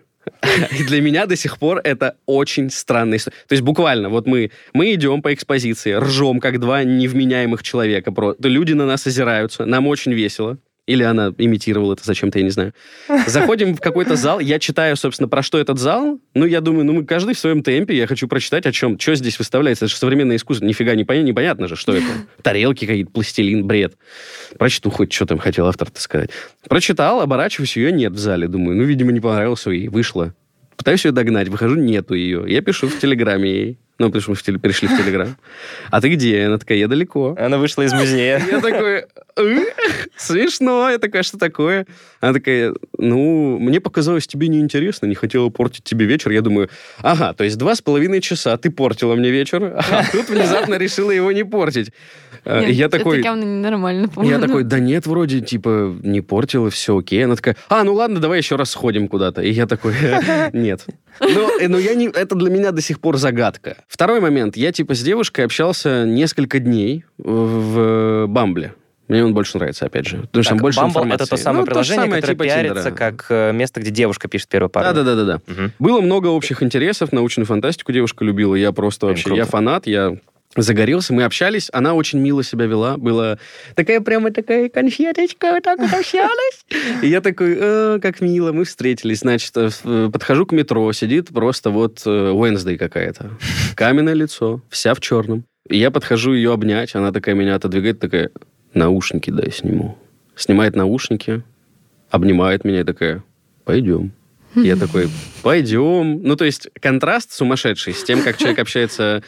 И для меня до сих пор это очень странная история. То есть буквально, вот мы, мы идем по экспозиции, ржем, как два невменяемых человека. Люди на нас озираются, нам очень весело. Или она имитировала это зачем-то, я не знаю. Заходим в какой-то зал, я читаю, собственно, про что этот зал. Ну, я думаю, ну, мы каждый в своем темпе, я хочу прочитать, о чем, что здесь выставляется. Это же современное искусство, нифига не понятно, непонятно же, что это. Тарелки какие-то, пластилин, бред. Прочту хоть, что там хотел автор-то сказать. Прочитал, оборачиваюсь, ее нет в зале. Думаю, ну, видимо, не понравился ей, вышла. Пытаюсь ее догнать, выхожу, нету ее. Я пишу в Телеграме ей. Ну, потому что мы в теле- перешли в Телеграм. А ты где? Она такая, я далеко. Она вышла из музея. [laughs] Я такой, «Э, смешно. Я такая, что такое? Она такая, ну, мне показалось тебе неинтересно, не хотела портить тебе вечер. Я думаю, ага, то есть два с половиной часа ты портила мне вечер, а тут внезапно решила его не портить. А, Нет, Я такой, Это явно ненормально, по я такой, да нет, вроде, типа, не портила, все окей. Она такая, а, ну ладно, давай еще раз сходим куда-то. И я такой, [laughs] нет. Но, э, но я не, это для меня до сих пор загадка. Второй момент. Я, типа, с девушкой общался несколько дней в в Бамбле. Мне он больше нравится, опять же. Потому что там Так, больше Bumble информации. это то самое Ну, приложение, самое, которое типа пиарится Тиндера. как э, место, где девушка пишет первую пару. Да-да-да-да. Мгм. Было много общих интересов, научную фантастику девушка любила. Я просто вообще, круто. я фанат, я загорелся, мы общались, она очень мило себя вела, была такая прямо такая конфеточка, вот так общалась. И я такой, «Э, как мило, мы встретились, значит, э, в- подхожу к метро, сидит просто вот э, Wednesday какая-то, каменное лицо, вся в черном. И я подхожу ее обнять, она такая меня отодвигает, такая, наушники дай сниму. Снимает наушники, обнимает меня и такая, пойдем. Я такой, пойдем. Ну, то есть контраст сумасшедший с тем, как человек общается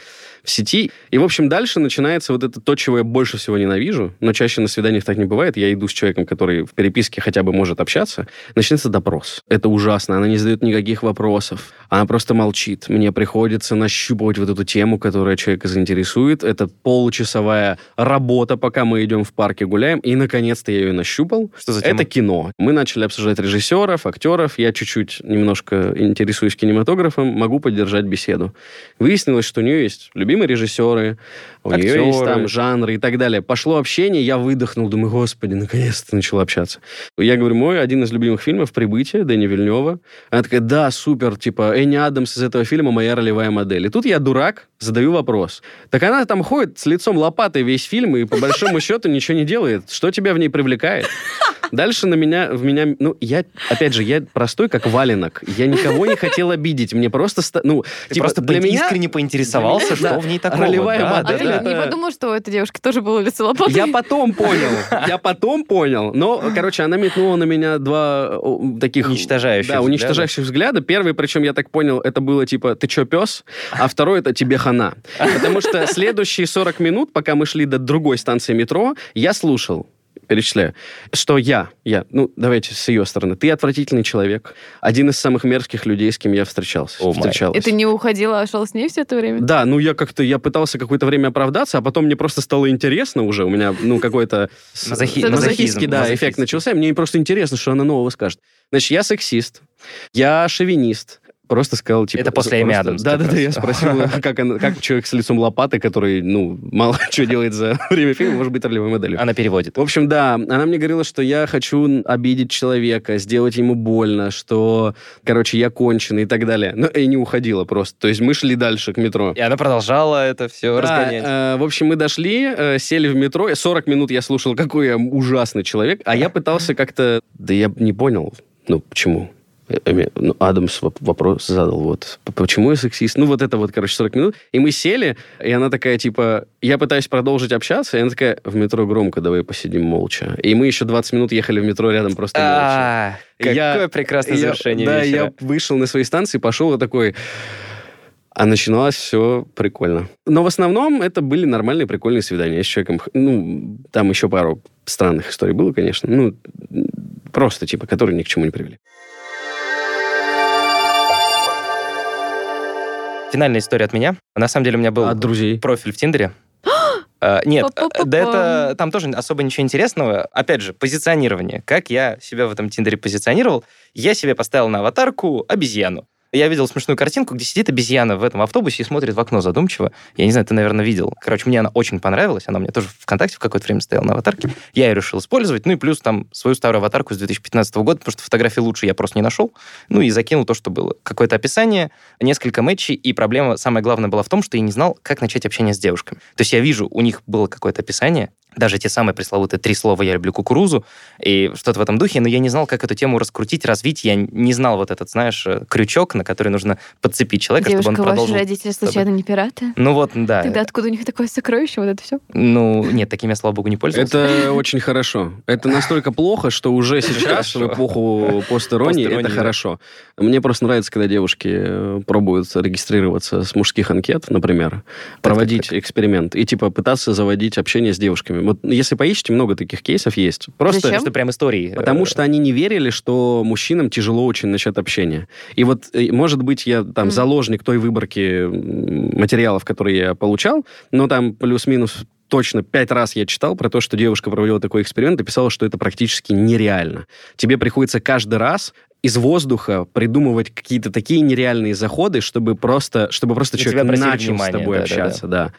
в сети. И, в общем, дальше начинается вот это то, чего я больше всего ненавижу, но чаще на свиданиях так не бывает. Я иду с человеком, который в переписке хотя бы может общаться. Начинается допрос. Это ужасно. Она не задает никаких вопросов. Она просто молчит. Мне приходится нащупывать вот эту тему, которая человека заинтересует. Это получасовая работа, пока мы идем в парке гуляем. И, наконец-то, я ее нащупал. Что за тема? Это кино. Мы начали обсуждать режиссеров, актеров. Я чуть-чуть немножко интересуюсь кинематографом, могу поддержать беседу. Выяснилось, что у нее есть любимые режиссеры, у нее есть там жанры и так далее. Пошло общение, я выдохнул, думаю, господи, наконец-то начал общаться. Я говорю, мой один из любимых фильмов «Прибытие» Дэни Вильнева. Она такая, да, супер, типа, Энни Адамс из этого фильма моя ролевая модель. И тут я дурак, задаю вопрос. Так она там ходит с лицом лопатой весь фильм и по большому счету ничего не делает. Что тебя в ней привлекает? Дальше на меня, в меня, ну, я, опять же, я простой, как валенок. Я никого не хотел обидеть. Мне просто, ну, Ты типа, просто для меня... искренне поинтересовался, что в ней такого. Ролевая Да, А модель ты да, это- не подумал, что у этой девушки тоже было лицо лопатой? Я потом понял. [laughs] Я потом понял. Но, короче, она метнула на меня два таких... Уничтожающих Да, взгляда. уничтожающих взгляда. Первый, причем, я так понял, это было типа «ты чё, пес?», а второй это «тебе хана». Потому что следующие 40 минут, пока мы шли до другой станции метро, я слушал перечисляю, что я, я, ну, давайте с ее стороны, ты отвратительный человек, один из самых мерзких людей, с кем я встречался. Май. встречалась. И ты не уходила, а шел с ней все это время? Да, ну я как-то, я пытался какое-то время оправдаться, а потом мне просто стало интересно уже, у меня, ну, какой-то... [laughs] Мазохи- мазохистский, да, эффект начался, мне просто интересно, что она нового скажет. Значит, я сексист, я шовинист, Просто сказал, типа... Это после Эми Адамс Да, как да, да, раз. я спросил, [laughs] как, она- как человек с лицом лопаты, который, ну, мало [laughs] что делает за [laughs] время фильма, может быть ролевой моделью. Она переводит. В общем, да, она мне говорила, что я хочу обидеть человека, сделать ему больно, что, короче, я конченый и так далее. Но и не уходила просто. То есть мы шли дальше к метро. И она продолжала это все Да, разгонять. э, в общем, мы дошли, э, сели в метро. и 40 минут я слушал, какой я ужасный человек, а я пытался как-то... Да я не понял, ну, почему. Э, э, ну, Адамс воп- вопрос задал, вот, почему я сексист? Ну, вот это вот, короче, 40 минут. И мы сели, и она такая, типа, я пытаюсь продолжить общаться, и она такая, в метро громко, давай посидим молча. И мы еще 20 минут ехали в метро рядом просто молча. Какое прекрасное завершение Да, я вышел на своей станции, пошел и такой... А начиналось все прикольно. Но в основном это были нормальные, прикольные свидания. Я с человеком... Ну, там еще пару странных историй было, конечно. Ну, просто, типа, которые ни к чему не привели. Финальная история от меня. На самом деле у меня был От друзей. профиль в Тиндере. [gasps] А, Нет, Па-па-па-па. да это там тоже особо ничего интересного. Опять же, позиционирование. Как я себя в этом Тиндере позиционировал? Я себе поставил на аватарку обезьяну. Я видел смешную картинку, где сидит обезьяна в этом автобусе и смотрит в окно задумчиво. Я не знаю, ты, наверное, видел. Короче, мне она очень понравилась. Она у меня тоже ВКонтакте в какое-то время стояла на аватарке. Я ее решил использовать. Ну и плюс там свою старую аватарку с 2015 года, потому что фотографии лучше я просто не нашел. Ну и закинул то, что было. Какое-то описание, несколько матчей, и проблема, самая главная, была в том, что я не знал, как начать общение с девушками. То есть я вижу, у них было какое-то описание, даже те самые пресловутые три слова «я люблю кукурузу» и что-то в этом духе, но я не знал, как эту тему раскрутить, развить. Я не знал вот этот, знаешь, э, крючок, на который нужно подцепить человека, Девушка, чтобы он ваши продолжил. родители случайно не пираты? Ну вот, да. Тогда откуда у них такое сокровище, вот это все? Ну, нет, такими я, слава богу, не пользовался. Это очень хорошо. Это настолько плохо, что уже сейчас, в эпоху постеронии, это хорошо. Мне просто нравится, когда девушки э, пробуют регистрироваться с мужских анкет, например, проводить эксперимент и типа пытаться заводить общение с девушками. Вот если поищите, много таких кейсов есть. Просто Зачем? Просто прям истории. Потому э, что они не верили, что мужчинам тяжело очень начать общение. И вот, э, может быть, я там Мгм. заложник той выборки материалов, которые я получал, но там плюс-минус точно пять раз я читал про то, что девушка проводила такой эксперимент и писала, что это практически нереально. Тебе приходится каждый раз из воздуха придумывать какие-то такие нереальные заходы, чтобы просто, чтобы просто И человек начал с внимания, тобой да-да-да. общаться, да.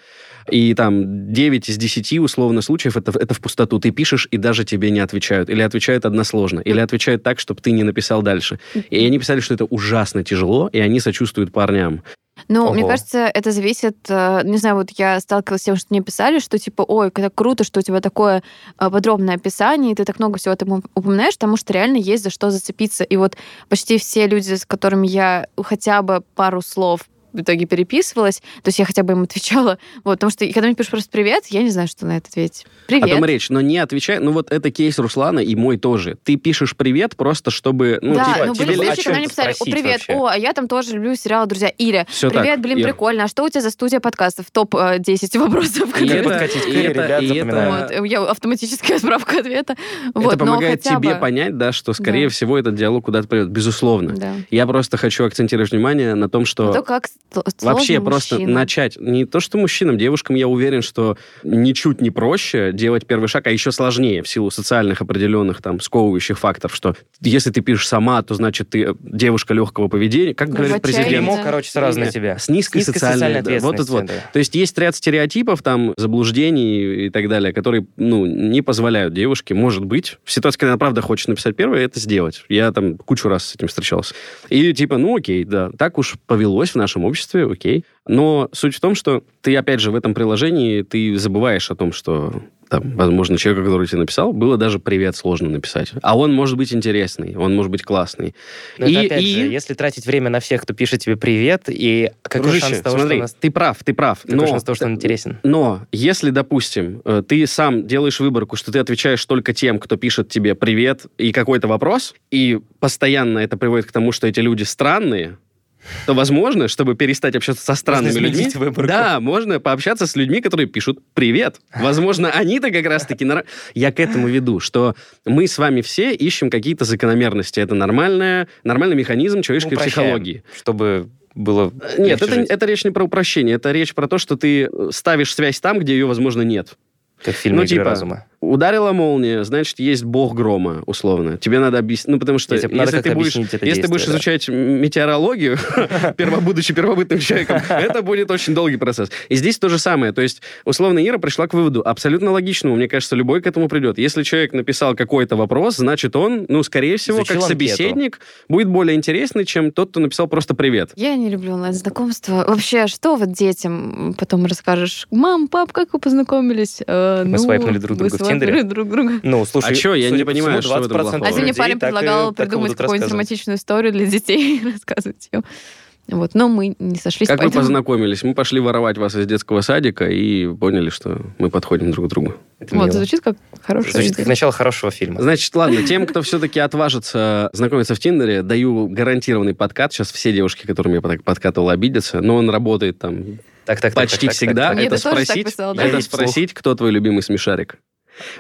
И там 9 из 10 условно случаев это, это в пустоту. Ты пишешь, и даже тебе не отвечают. Или отвечают односложно. Или отвечают так, чтобы ты не написал дальше. И они писали, что это ужасно тяжело, и они сочувствуют парням. Ну, мне кажется, это зависит, э, не знаю, вот я сталкивалась с тем, что мне писали, что типа, ой, как круто, что у тебя такое э, подробное описание, и ты так много всего там упоминаешь, потому что реально есть за что зацепиться. И вот почти все люди, с которыми я хотя бы пару слов в итоге переписывалась, то есть я хотя бы им отвечала, [laughs] вот, потому что когда мне пишут просто «привет», я не знаю, что на это ответить. «Привет». О том речь, но не отвечай. Ну вот это кейс Руслана и мой тоже. Ты пишешь привет просто, чтобы... Ну, да, типа, ну были случаи, когда мне писали, о, привет, вообще. о, а я там тоже люблю сериал «Друзья». Или, Всё привет, так, блин, Ир. прикольно, а что у тебя за студия подкастов? Топ-10 [laughs] вопросов. И Как это- подкатить к и Ире, это- ребят, и это- запоминаю. Вот, я автоматическая [laughs] справка ответа. Вот, это помогает хотя тебе бы- понять, да, что, скорее Да. всего, этот диалог куда-то придет. Безусловно. Да. Я просто хочу акцентировать внимание на том, что... То, как Вообще просто мужчинам. начать, не то что мужчинам, девушкам, я уверен, что ничуть не проще делать первый шаг, а еще сложнее в силу социальных определенных там сковывающих факторов, что если ты пишешь сама, то значит ты э, девушка легкого поведения, как Ну, говорит президент. Да. короче, сразу на тебя. С низкой, Низкой социальной, социальной да, вот это вот. ответственностью, да. То есть есть ряд стереотипов, там, заблуждений и так далее, которые, ну, не позволяют девушке, может быть, в ситуации, когда она правда хочет написать первое, это сделать. Я там кучу раз с этим встречался. И типа, ну окей, да, так уж повелось в нашем обществе, окей. Но суть в том, что ты, опять же, в этом приложении ты забываешь о том, что там, возможно, человеку, который тебе написал, было даже привет сложно написать. А он может быть интересный, он может быть классный. Но и, это опять и... же, если тратить время на всех, кто пишет тебе привет, и какой Дружище, шанс того, смотри, что нас... ты прав, ты прав. Какой но, шанс того, что он интересен? Но если, допустим, э, ты сам делаешь выборку, что ты отвечаешь только тем, кто пишет тебе привет и какой-то вопрос, и постоянно это приводит к тому, что эти люди странные, то возможно, чтобы перестать общаться со странными людьми, выборку. да, можно пообщаться с людьми, которые пишут привет. Возможно, они-то как раз-таки... нар- Я к этому веду, что мы с вами все ищем какие-то закономерности. Это нормальная, нормальный механизм человеческой Упрощаем, психологии. Чтобы было Нет, это, жить. это речь не про упрощение, это речь про то, что ты э, ставишь связь там, где ее, возможно, нет. Как в фильме ну, «Игры типа, разума». Ударила молния, значит, есть бог грома, условно. Тебе надо объяснить... Ну, потому что надо если, как-то ты будешь, если ты будешь действие, да. изучать метеорологию, [laughs] будучи первобытным человеком, [laughs] это будет очень долгий процесс. И здесь то же самое. То есть, условно, Ира пришла к выводу, абсолютно логичному, мне кажется, любой к этому придет. Если человек написал какой-то вопрос, значит, он, ну, скорее всего, Изучил как анкету. собеседник, будет более интересный, чем тот, кто написал просто «привет». Я не люблю онлайн-знакомства. Вообще, что вот детям потом расскажешь? Мам, пап, как вы познакомились? «Э, Мы ну, свайпнули друг друга в Тиндере». друг друга. Ну, слушай, А чё, я не по понимаю, что в этом 20% плохого? А сегодня людей парень предлагал придумать какую-нибудь романтичную историю для детей и [laughs] рассказывать ее. Вот, но мы не сошлись, Как вы поэтому... познакомились? Мы пошли воровать вас из детского садика и поняли, что мы подходим друг к другу. Это Вот, мило. звучит как хорошая Звучит как идея. начало хорошего фильма. Значит, ладно, тем, кто [laughs] все-таки отважится знакомиться в Тиндере, даю гарантированный подкат. Сейчас все девушки, которым я подкатывал, обидятся, но он работает там Так, так, так, почти так, всегда. так, так. Это спросить, писал, да? это спросить, кто твой любимый смешарик.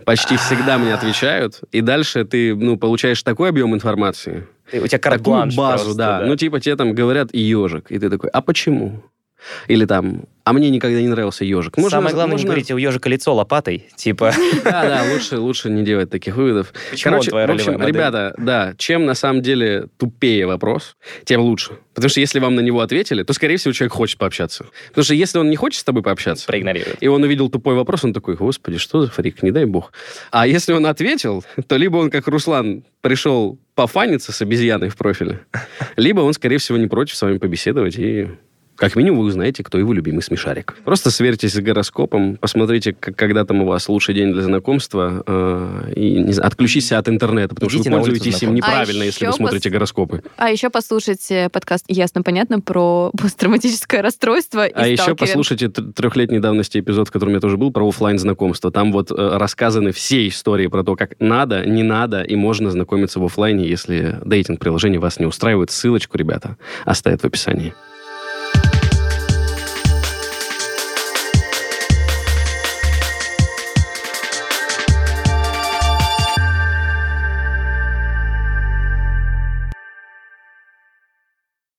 Почти всегда мне отвечают, и дальше ты, ну, получаешь такой объем информации, Ты- У тебя такую карт-бланш базу, просто, да. Ну, типа тебе там говорят ежик, и ты такой, а почему? Или там, а мне никогда не нравился ежик. Самое главное, не говорите, у ежика лицо лопатой. Типа, Да, да, лучше, лучше не делать таких выводов. почему Короче, твоя в общем, модель? ребята, да, чем на самом деле тупее вопрос, тем лучше. Потому что если вам на него ответили, то, скорее всего, человек хочет пообщаться. Потому что если он не хочет с тобой пообщаться, проигнорирует. и он увидел тупой вопрос, он такой, господи, что за фрик, не дай бог. А если он ответил, то либо он, как Руслан, пришел пофаниться с обезьяной в профиле, либо он, скорее всего, не против с вами побеседовать и... Как минимум вы узнаете, кто его любимый смешарик. Просто сверьтесь с гороскопом, посмотрите, как, когда там у вас лучший день для знакомства, э, и не знаю, отключитесь от интернета, потому Идите что вы пользуетесь им неправильно, А если вы смотрите пос- гороскопы. А еще послушать э, подкаст «Ясно-понятно» про [laughs] посттравматическое расстройство и А еще послушайте трехлетней давности эпизод, в котором я тоже был, про оффлайн знакомство. Там вот э, рассказаны все истории про то, как надо, не надо, и можно знакомиться в оффлайне, если дейтинг-приложение вас не устраивает. Ссылочку, ребята, оставят в описании.